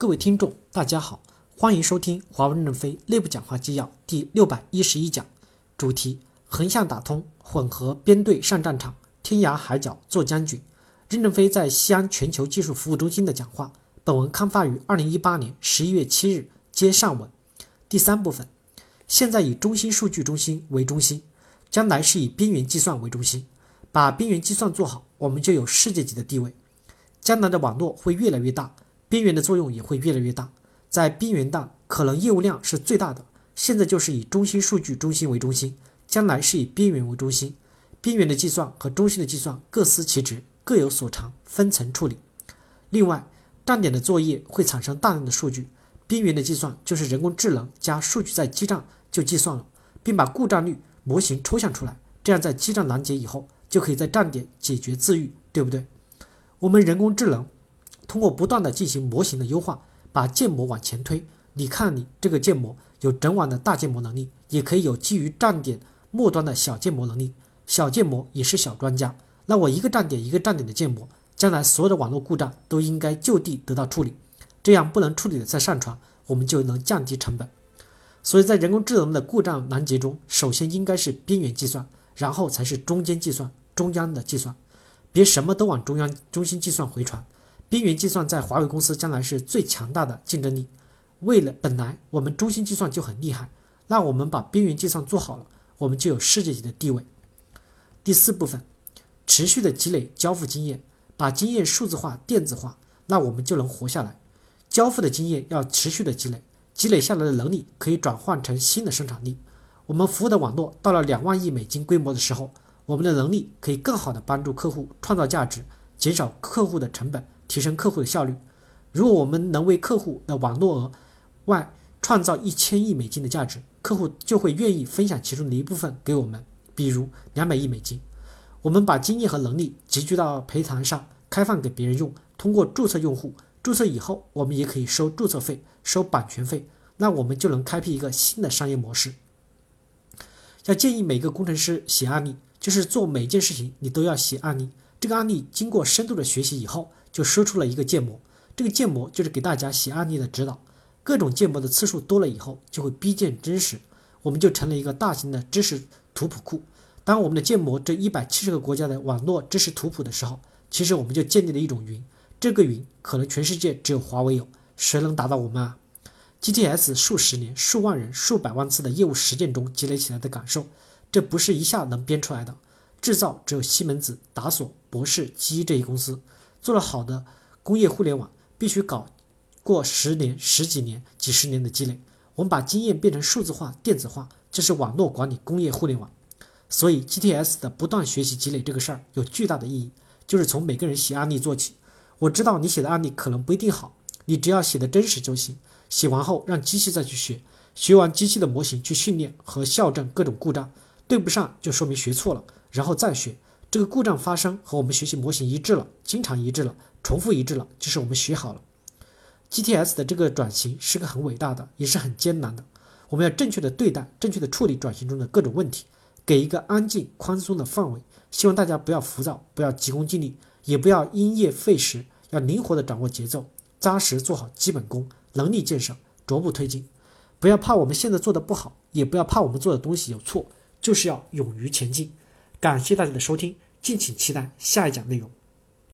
各位听众，大家好，欢迎收听华为任正非内部讲话纪要第六百一十一讲，主题：横向打通，混合编队上战场，天涯海角做将军。任正非在西安全球技术服务中心的讲话。本文刊发于二零一八年十一月七日，接上文。第三部分，现在以中心数据中心为中心，将来是以边缘计算为中心。把边缘计算做好，我们就有世界级的地位。将来的网络会越来越大。边缘的作用也会越来越大，在边缘大可能业务量是最大的。现在就是以中心数据中心为中心，将来是以边缘为中心。边缘的计算和中心的计算各司其职，各有所长，分层处理。另外，站点的作业会产生大量的数据，边缘的计算就是人工智能加数据在基站就计算了，并把故障率模型抽象出来，这样在基站拦截以后，就可以在站点解决自愈，对不对？我们人工智能。通过不断的进行模型的优化，把建模往前推。你看，你这个建模有整网的大建模能力，也可以有基于站点末端的小建模能力。小建模也是小专家。那我一个站点一个站点的建模，将来所有的网络故障都应该就地得到处理。这样不能处理的再上传，我们就能降低成本。所以在人工智能的故障拦截中，首先应该是边缘计算，然后才是中间计算、中央的计算。别什么都往中央中心计算回传。边缘计算在华为公司将来是最强大的竞争力。为了本来我们中心计算就很厉害，那我们把边缘计算做好了，我们就有世界级的地位。第四部分，持续的积累交付经验，把经验数字化、电子化，那我们就能活下来。交付的经验要持续的积累，积累下来的能力可以转换成新的生产力。我们服务的网络到了两万亿美金规模的时候，我们的能力可以更好的帮助客户创造价值，减少客户的成本。提升客户的效率。如果我们能为客户的网络额外创造一千亿美金的价值，客户就会愿意分享其中的一部分给我们，比如两百亿美金。我们把经验和能力集聚到培堂上，开放给别人用。通过注册用户，注册以后，我们也可以收注册费、收版权费。那我们就能开辟一个新的商业模式。要建议每个工程师写案例，就是做每件事情你都要写案例。这个案例经过深度的学习以后。就说出了一个建模，这个建模就是给大家写案例的指导。各种建模的次数多了以后，就会逼近真实，我们就成了一个大型的知识图谱库。当我们的建模这一百七十个国家的网络知识图谱的时候，其实我们就建立了一种云。这个云可能全世界只有华为有，谁能达到我们啊？GTS 数十年、数万人、数百万次的业务实践中积累起来的感受，这不是一下能编出来的。制造只有西门子、达索、博士、基这一公司。做了好的工业互联网，必须搞过十年、十几年、几十年的积累。我们把经验变成数字化、电子化，这是网络管理工业互联网。所以 GTS 的不断学习积累这个事儿有巨大的意义，就是从每个人写案例做起。我知道你写的案例可能不一定好，你只要写的真实就行。写完后让机器再去学，学完机器的模型去训练和校正各种故障，对不上就说明学错了，然后再学。这个故障发生和我们学习模型一致了，经常一致了，重复一致了，就是我们学好了。GTS 的这个转型是个很伟大的，也是很艰难的。我们要正确的对待，正确的处理转型中的各种问题，给一个安静宽松的范围。希望大家不要浮躁，不要急功近利，也不要因噎废食，要灵活的掌握节奏，扎实做好基本功，能力建设，逐步推进。不要怕我们现在做的不好，也不要怕我们做的东西有错，就是要勇于前进。感谢大家的收听，敬请期待下一讲内容。